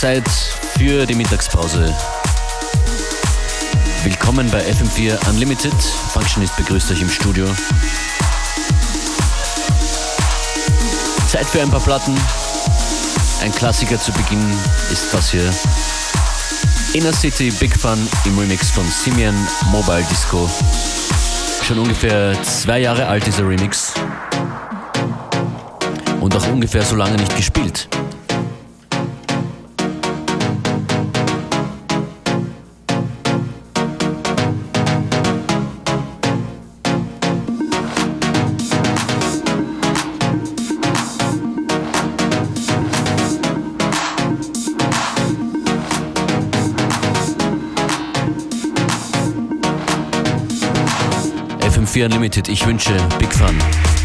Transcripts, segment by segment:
Zeit für die Mittagspause. Willkommen bei FM4 Unlimited. Functionist begrüßt euch im Studio. Zeit für ein paar Platten. Ein Klassiker zu Beginn ist das hier. Inner City Big Fun im Remix von Simeon Mobile Disco. Schon ungefähr zwei Jahre alt dieser Remix. Und auch ungefähr so lange nicht gespielt. FM4 Unlimited. Ich wünsche Big Fun.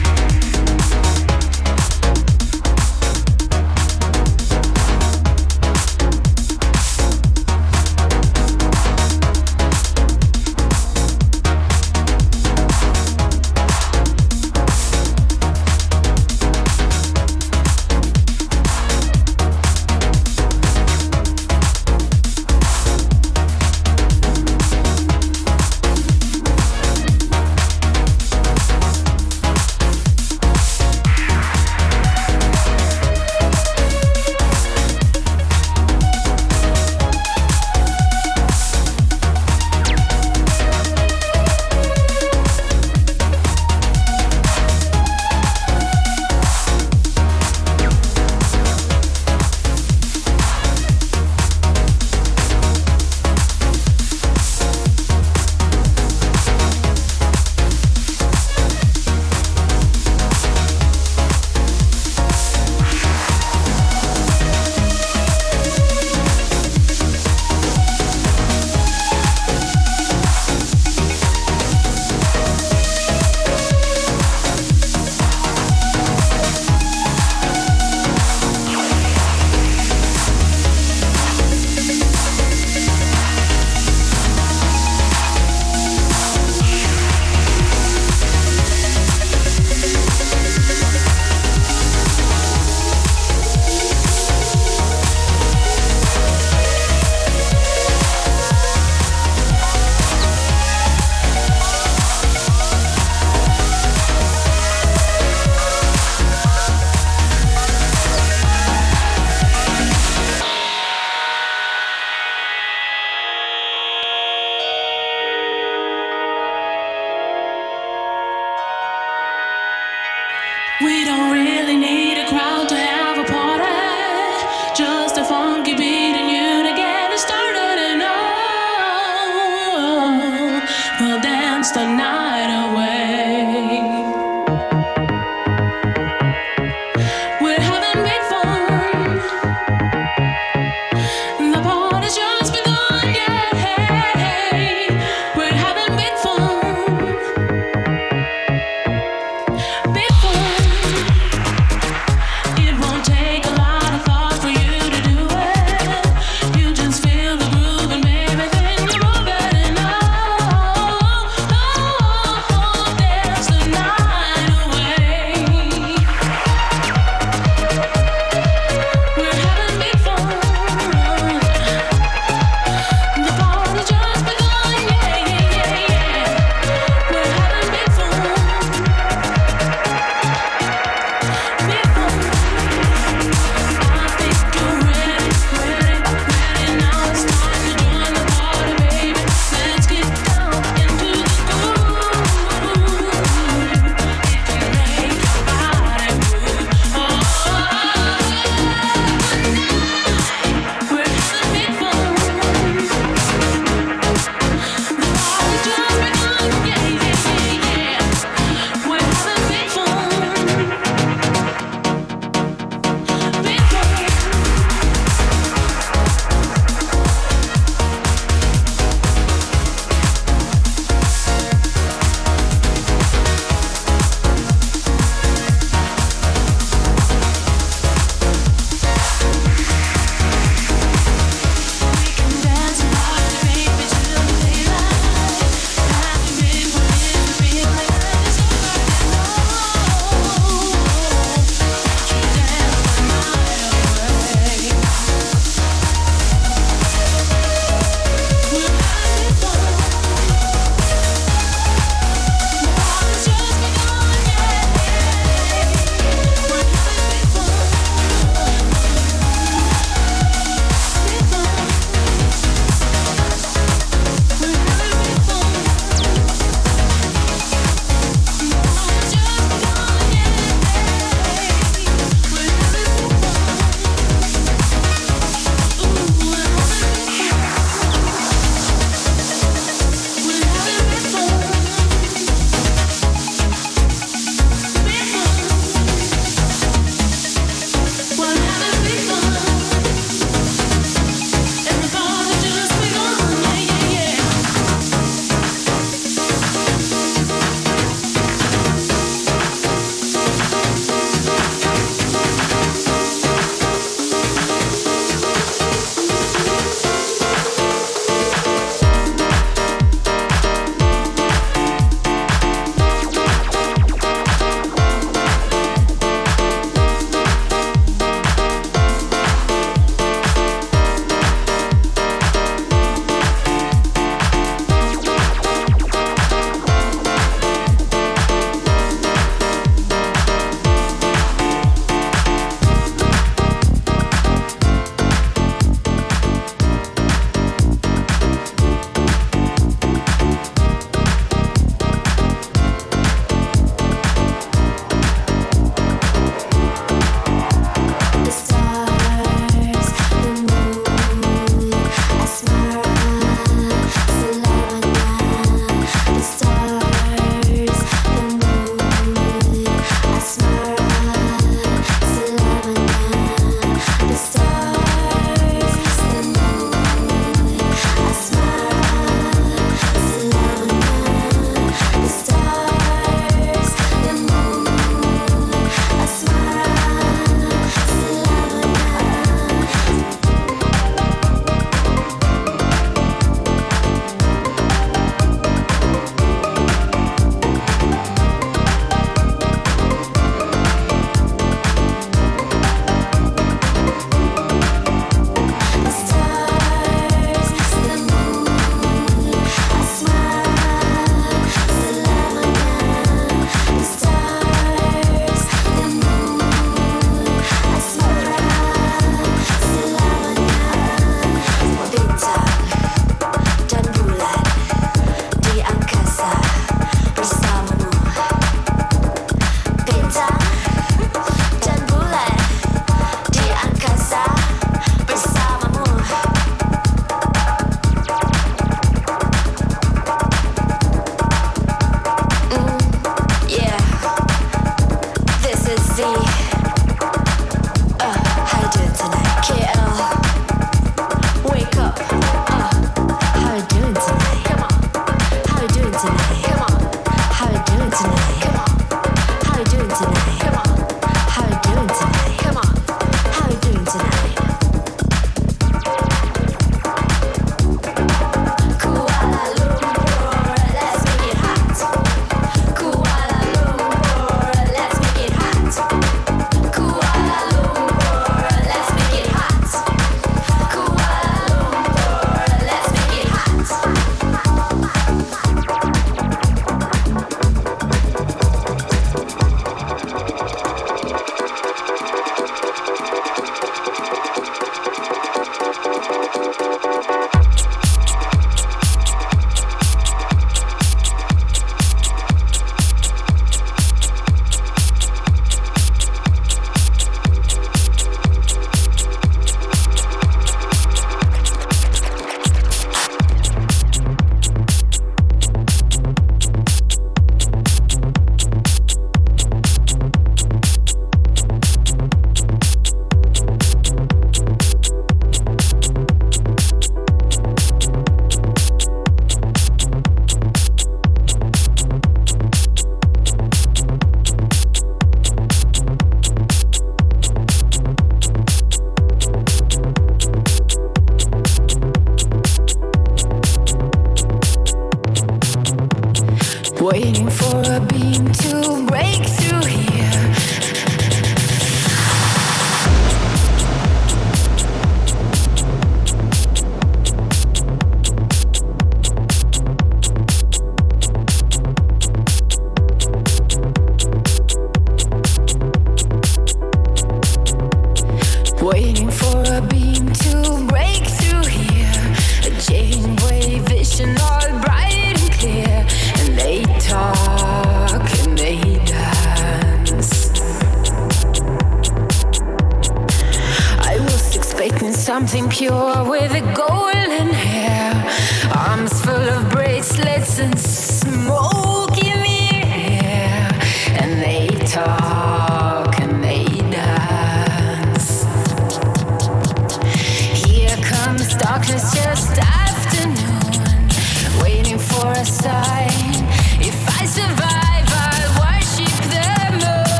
waiting for a beam to break through here.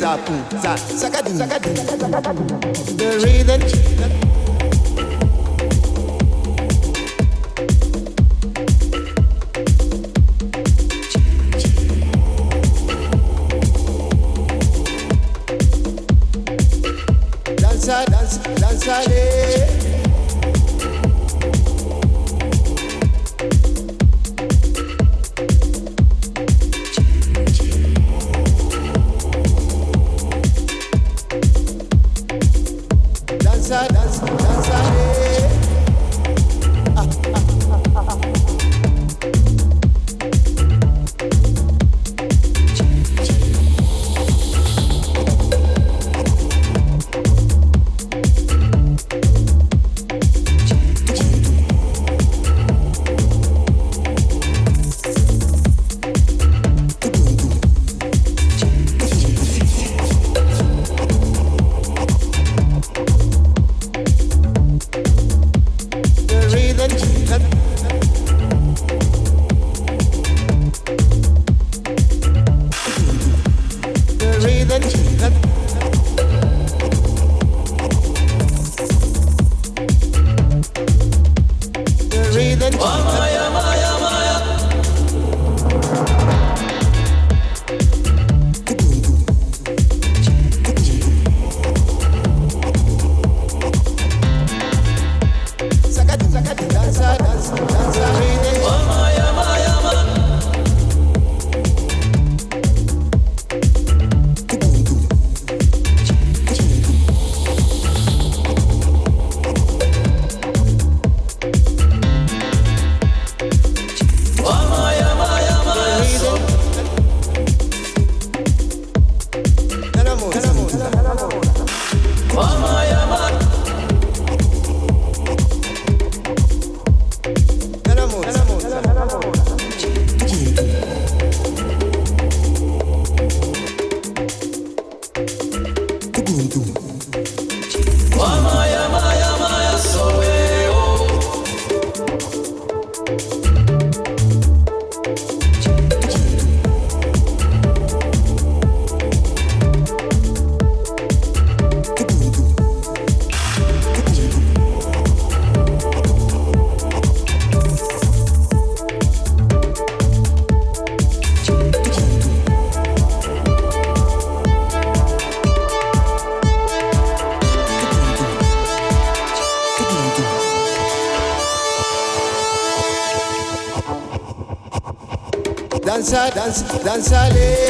Ugunte gata. Sakadu sakadu. The rhythm. danza, danza. Danza, danzale.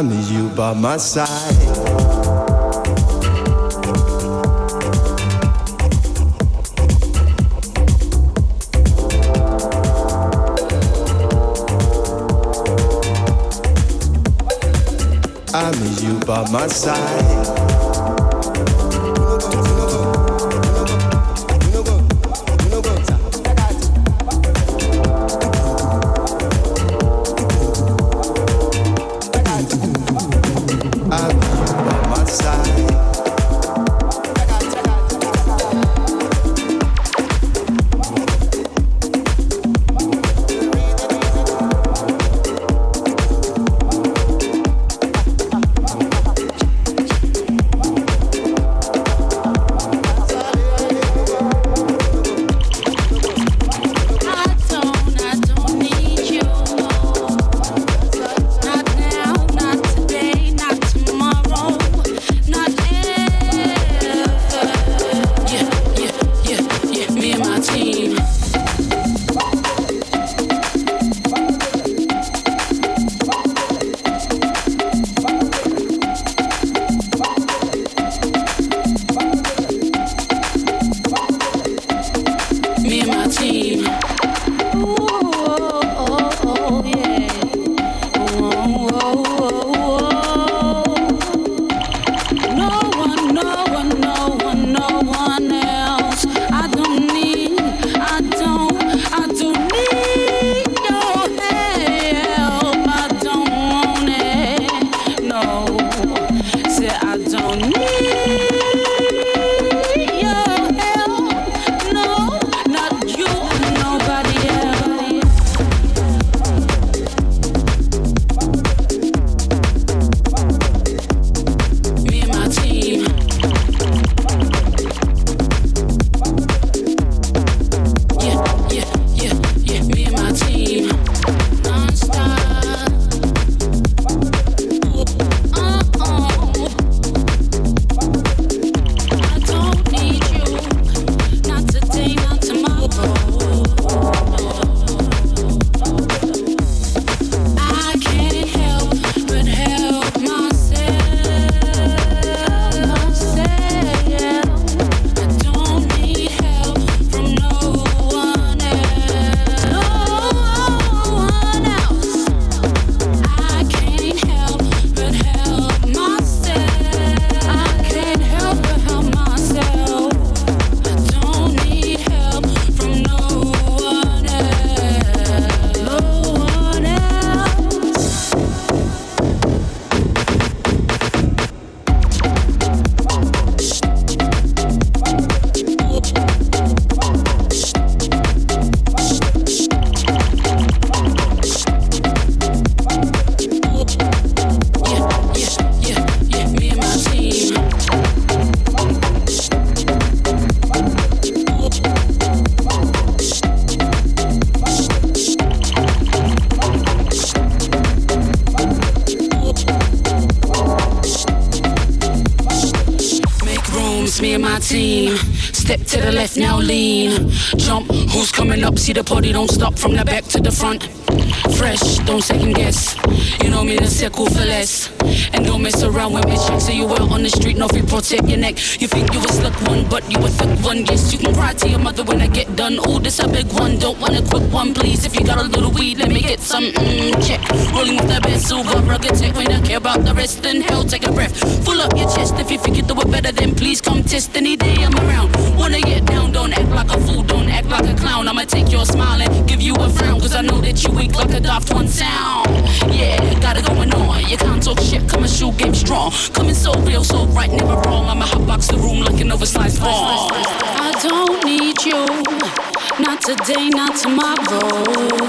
time is you by my side. I need you by my side. From the back to the front. Fresh, don't second guess. You know me, the circle for less. And don't mess around with me, check. So you out on the street, nothing protect your neck. You think you a slick one, but you a thick one. Yes, you can cry to your mother when I get done. Oh, this a big one, don't want a quick one, please. If you got a little weed, let me get some. Mm, check. Rolling with the best silver, rugged tech. When I care about the rest, then hell, take a breath. Full up your chest. If you think you do it better, then please come test any day I'm around. Wanna get down, don't act like a fool, don't act like a clown. I'ma take your smile and frown, cause I know that you weak like a daft one sound. Yeah, got it going on. You can't talk shit, come and shoot game strong. Coming so real, so right, never wrong. I'ma hotbox the room like an oversized ball. I don't need you, not today, not tomorrow.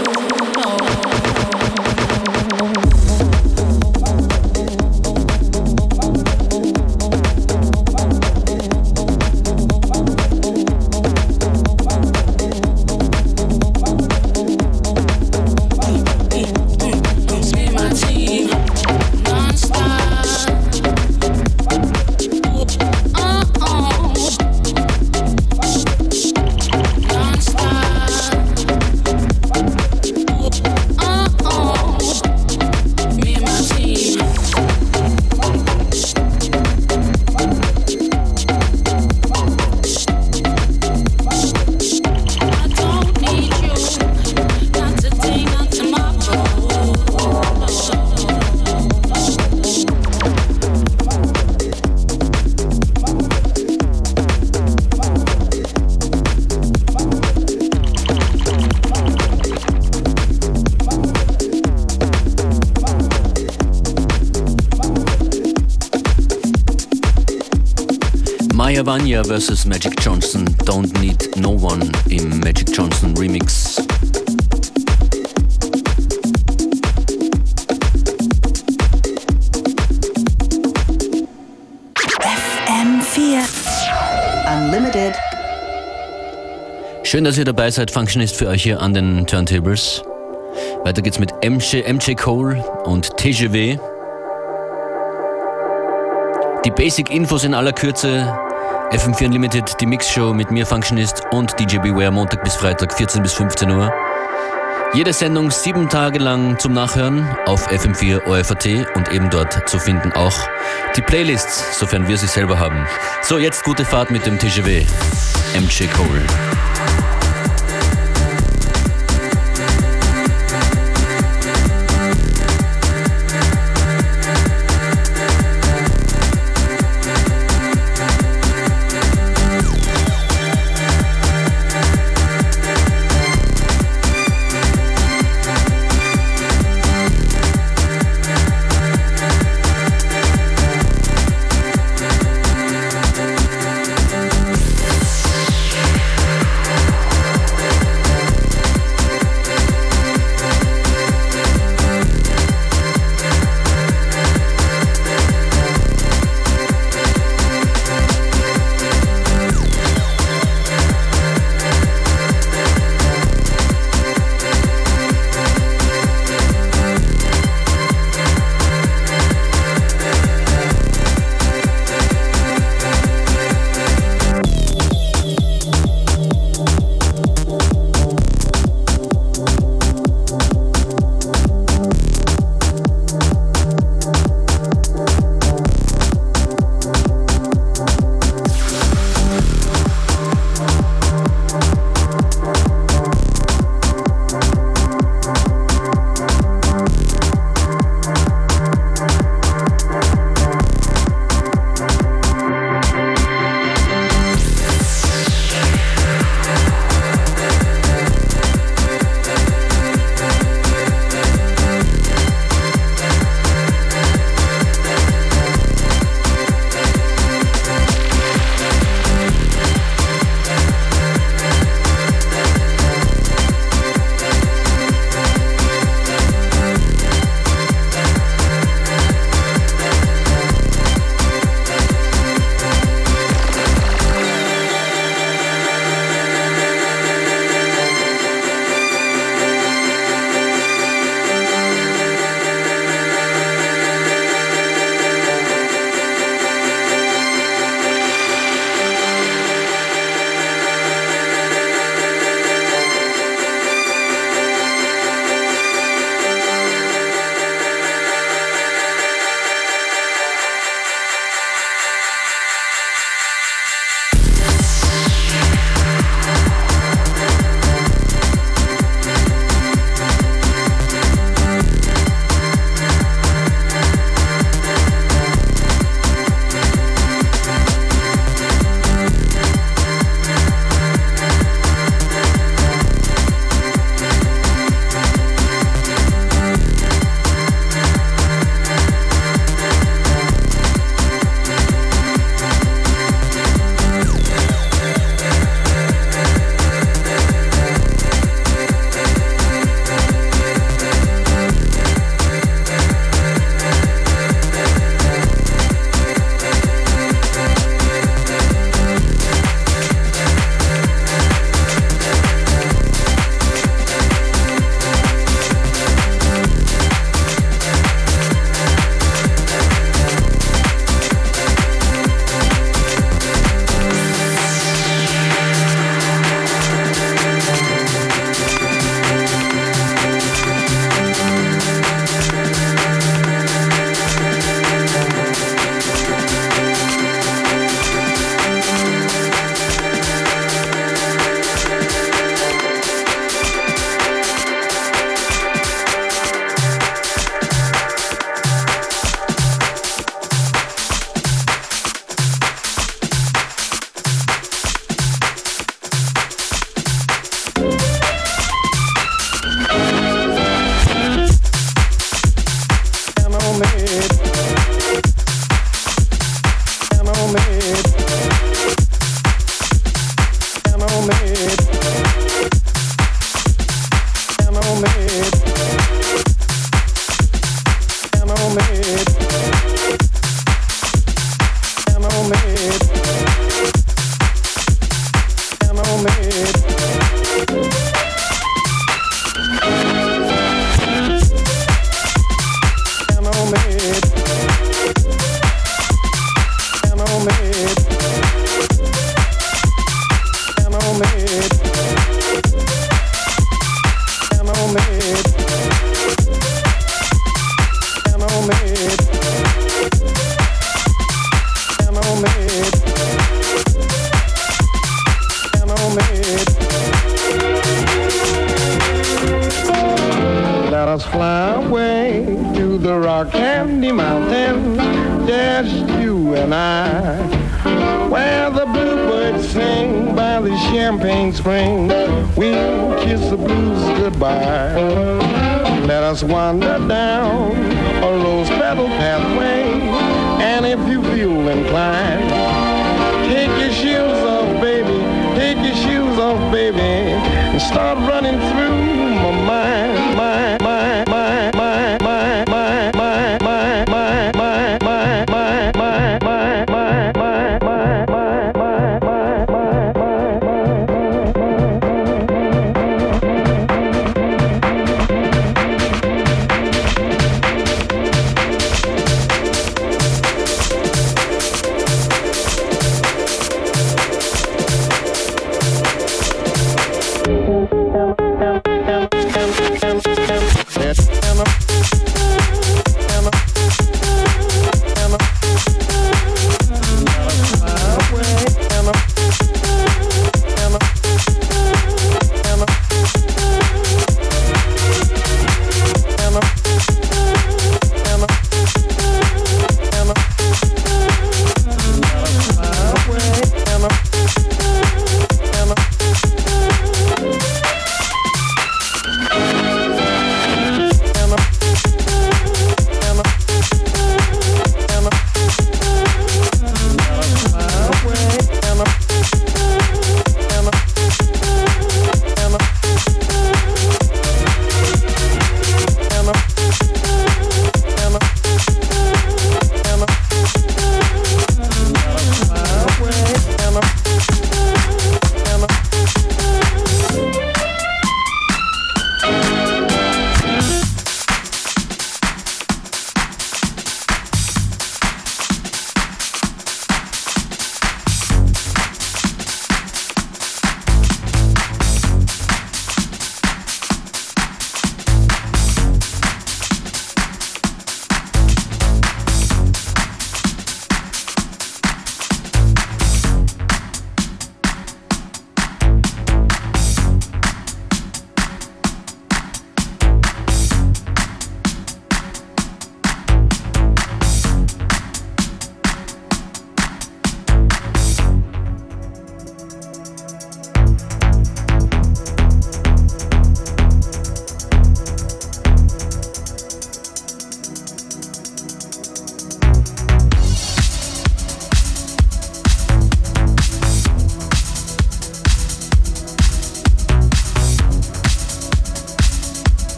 Nirvana vs. Magic Johnson, Don't Need No One im Magic Johnson Remix. FM4 Unlimited. Schön, dass ihr dabei seid. Functionist für euch hier an den Turntables. Weiter geht's mit MJ, MJ Cole und TGW. Die Basic-Infos in aller Kürze. FM4 Unlimited, die Mixshow mit mir Functionist und DJ Beware Montag bis Freitag 14 bis 15 Uhr. Jede Sendung sieben Tage lang zum Nachhören auf FM4 OFAT und eben dort zu finden auch die Playlists, sofern wir sie selber haben. So, jetzt gute Fahrt mit dem TGW. MJ Cole.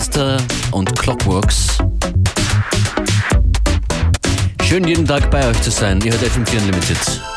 Mit und Clockworks. Schön jeden Tag bei euch zu sein. Ihr hört FM4 Unlimited.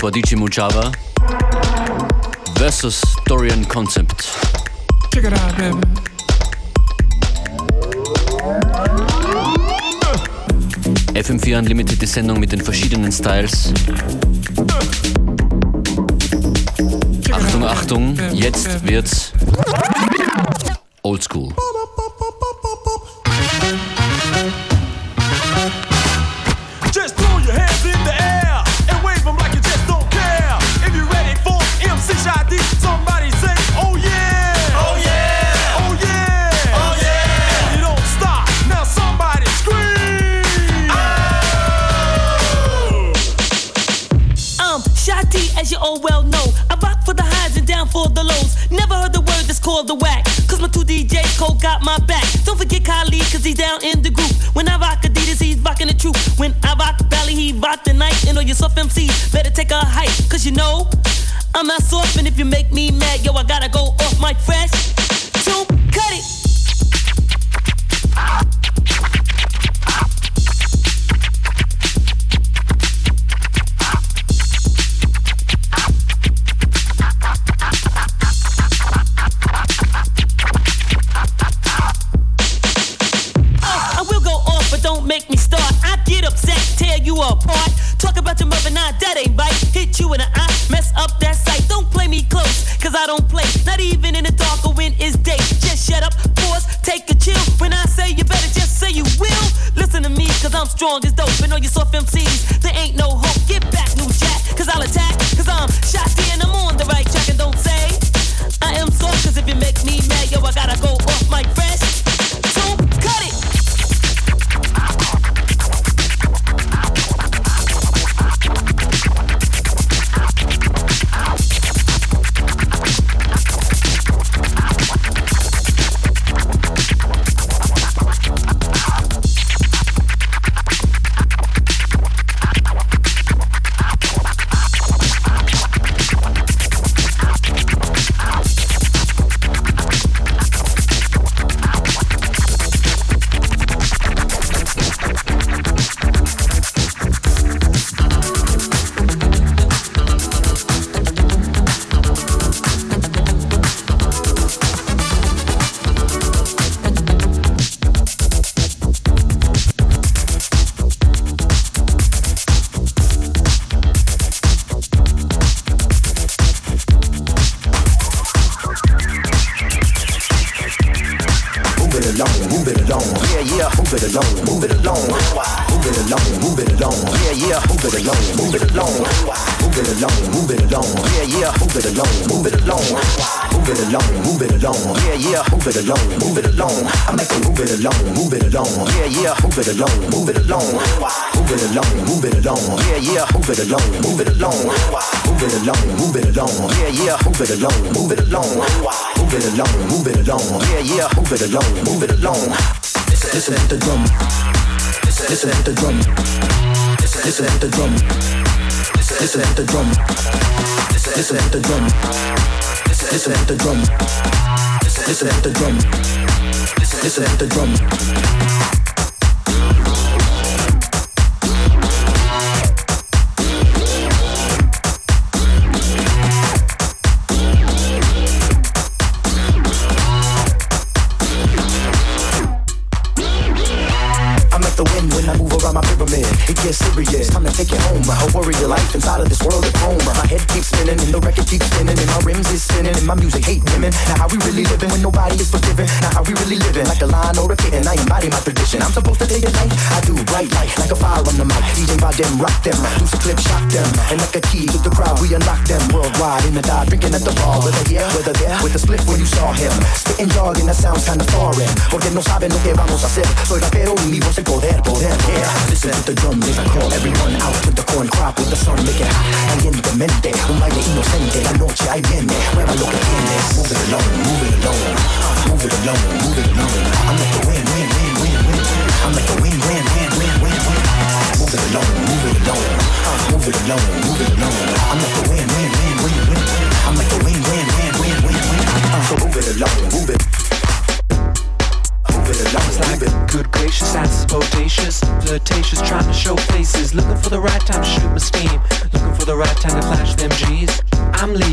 Vor DJ Mujava versus Dorian Concept. Check it out, baby. FM4 Unlimited, die Sendung mit den verschiedenen Styles. Achtung, Achtung, jetzt wird's Oldschool. The whack. Cause my two DJs cold got my back. Don't forget Khalid, cause he's down in the group. When I rock Adidas, he's rocking the truth. When I rock Bally, he rock the night. And all your soft MCs better take a hike. Cause you know, I'm not soft, and if you make me mad, yo, I gotta go off my fresh. Strong as dope. And all you soft MCs, it along, move it along, yeah, yeah, move it along, move it along. Listen to the drum, listen to the drum, listen to the drum, listen to the drum, listen to the drum, listen to the drum, listen to the drum, listen to the drum. Serious. Time to take it home. I worry your life inside of this world at home. My head keeps spinning and the record keeps spinning and my rims is spinning and my music hate women. Now how we really living when nobody is forgiving? Now how we really living like a lion or a kitten? I embody my tradition. I'm supposed to take it light. I do bright light like a fire on the mic. DJ by them, rock them, do some clip, shock them, and like a key to the crowd, we unlock them worldwide in the dive, drinking at the bar, whether here, whether there, with the split when you saw him, spitting jargon that sounds kinda foreign, porque no saben lo que vamos a hacer. Soy rapero y mi voz es poder, poder, yeah. Listen to the drum, they call everyone out with the corn crop, with the sun make it hot, calientemente, un baile inocente, la noche ahí viene, mueva lo que tienes, move it alone, move it alone, move it alone, move it alone. I'm like the wind, wind, wind, wind, wind. I'm like the wind, wind, wind, wind, wind, wind. Move it alone, move it alone, move it alone, move it alone. I'm like the wind, wind, wind, wind, wind. I'm like the wind, wind, wind, wind, wind, wind. So move it alone, move it. It's like good gracious, that's bodacious, flirtatious, trying to show faces, looking for the right time to shoot my steam, looking for the right time to flash them G's. I'm leaving,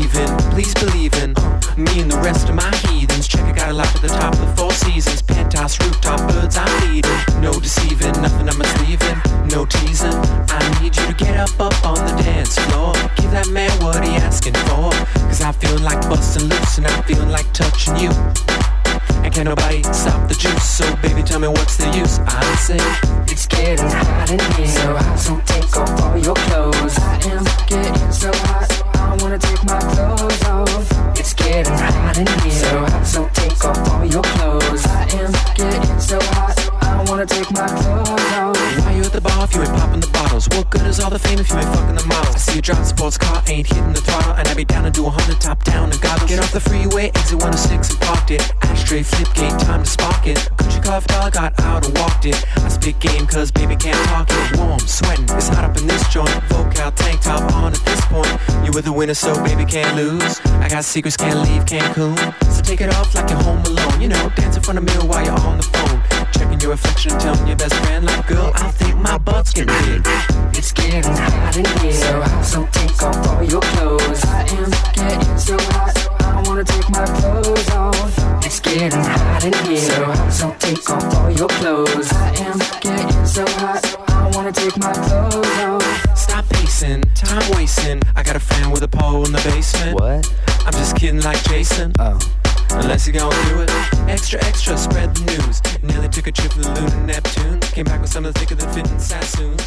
so baby can't lose. I got secrets, can't leave Cancun. So take it off like you're home alone. You know, dance in front of mirror while you're on the phone. Checking your reflection, telling your best friend Like girl, I think my butt's getting big. It's getting hot in here So hot, so take off all your clothes. I am getting so hot so I wanna take my clothes off. It's getting hot in here So hot, so take off all your clothes. I am getting so hot so I wanna take my clothes off time wasting I got a fan with a pole in the basement. What? I'm just kidding like Jason. Oh. Unless you're gonna do it. Extra, extra, spread the news. Nelly took a trip to the lunar Neptune. Came back with something thicker than fitting Sassoon